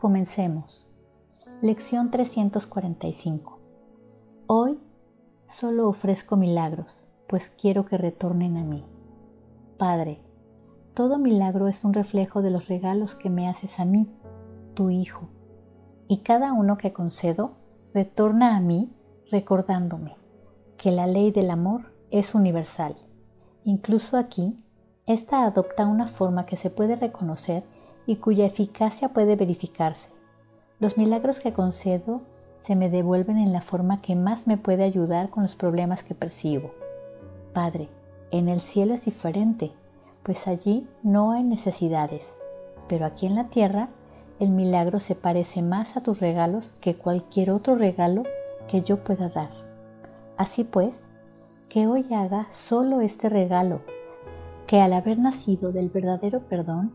Comencemos. Lección 345. Hoy solo ofrezco milagros, pues quiero que retornen a mí. Padre, todo milagro es un reflejo de los regalos que me haces a mí, tu Hijo, y cada uno que concedo retorna a mí recordándome que la ley del amor es universal. Incluso aquí, esta adopta una forma que se puede reconocer y cuya eficacia puede verificarse. Los milagros que concedo se me devuelven en la forma que más me puede ayudar con los problemas que percibo. Padre, en el cielo es diferente, pues allí no hay necesidades, pero aquí en la tierra el milagro se parece más a tus regalos que cualquier otro regalo que yo pueda dar. Así pues, que hoy haga solo este regalo, que al haber nacido del verdadero perdón,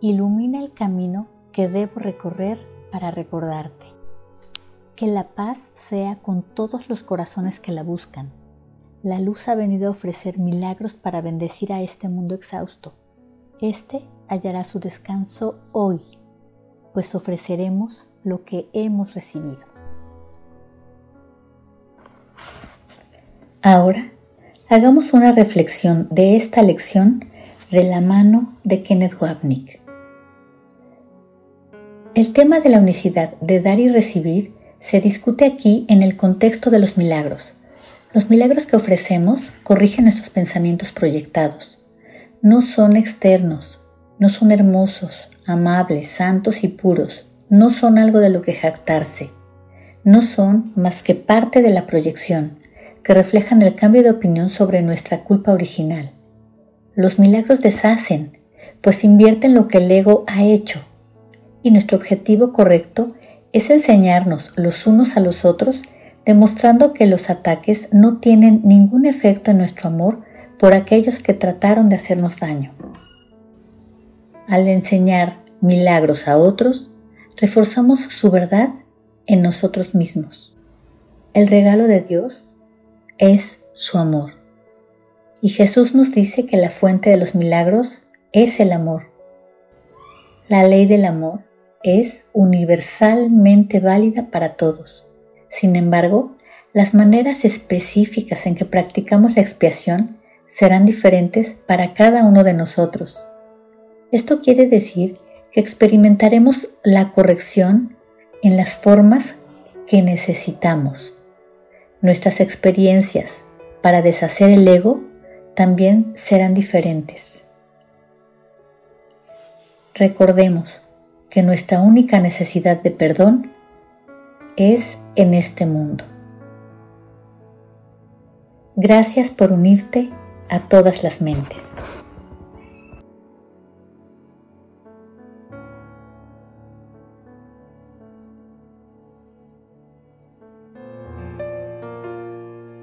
ilumina el camino que debo recorrer para recordarte. Que la paz sea con todos los corazones que la buscan. La luz ha venido a ofrecer milagros para bendecir a este mundo exhausto. Este hallará su descanso hoy, pues ofreceremos lo que hemos recibido. Ahora, hagamos una reflexión de esta lección de la mano de Kenneth Wapnick. El tema de la unicidad de dar y recibir se discute aquí en el contexto de los milagros. Los milagros que ofrecemos corrigen nuestros pensamientos proyectados. No son externos, no son hermosos, amables, santos y puros, no son algo de lo que jactarse. No son más que parte de la proyección, que reflejan el cambio de opinión sobre nuestra culpa original. Los milagros deshacen, pues invierten lo que el ego ha hecho y nuestro objetivo correcto es enseñarnos los unos a los otros, demostrando que los ataques no tienen ningún efecto en nuestro amor por aquellos que trataron de hacernos daño. Al enseñar milagros a otros, reforzamos su verdad en nosotros mismos. El regalo de Dios es su amor. Y Jesús nos dice que la fuente de los milagros es el amor. La ley del amor es universalmente válida para todos. Sin embargo, las maneras específicas en que practicamos la expiación serán diferentes para cada uno de nosotros. Esto quiere decir que experimentaremos la corrección en las formas que necesitamos. Nuestras experiencias para deshacer el ego también serán diferentes. Recordemos, que nuestra única necesidad de perdón es en este mundo. Gracias por unirte a todas las mentes.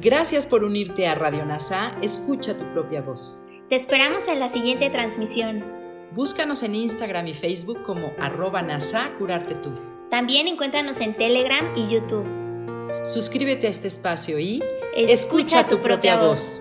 Gracias por unirte a Radio NASA, escucha tu propia voz. Te esperamos en la siguiente transmisión. Búscanos en Instagram y Facebook como arroba NASA Curarte Tú. También encuéntranos en Telegram y YouTube. Suscríbete a este espacio y escucha, tu, propia, voz.